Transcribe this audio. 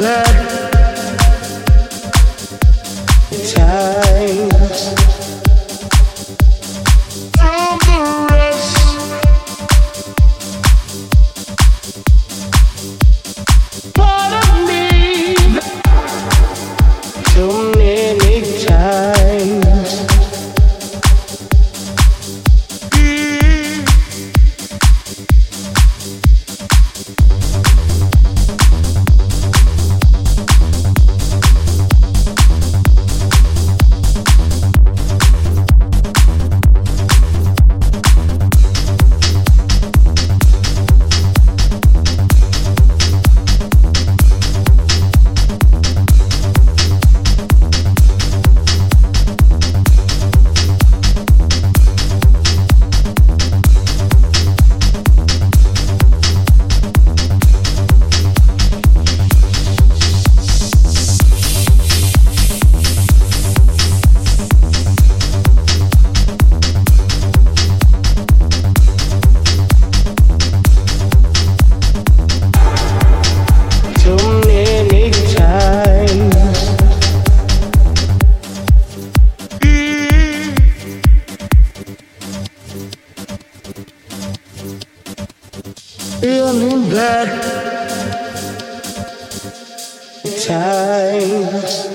Feeling Feeling bad times.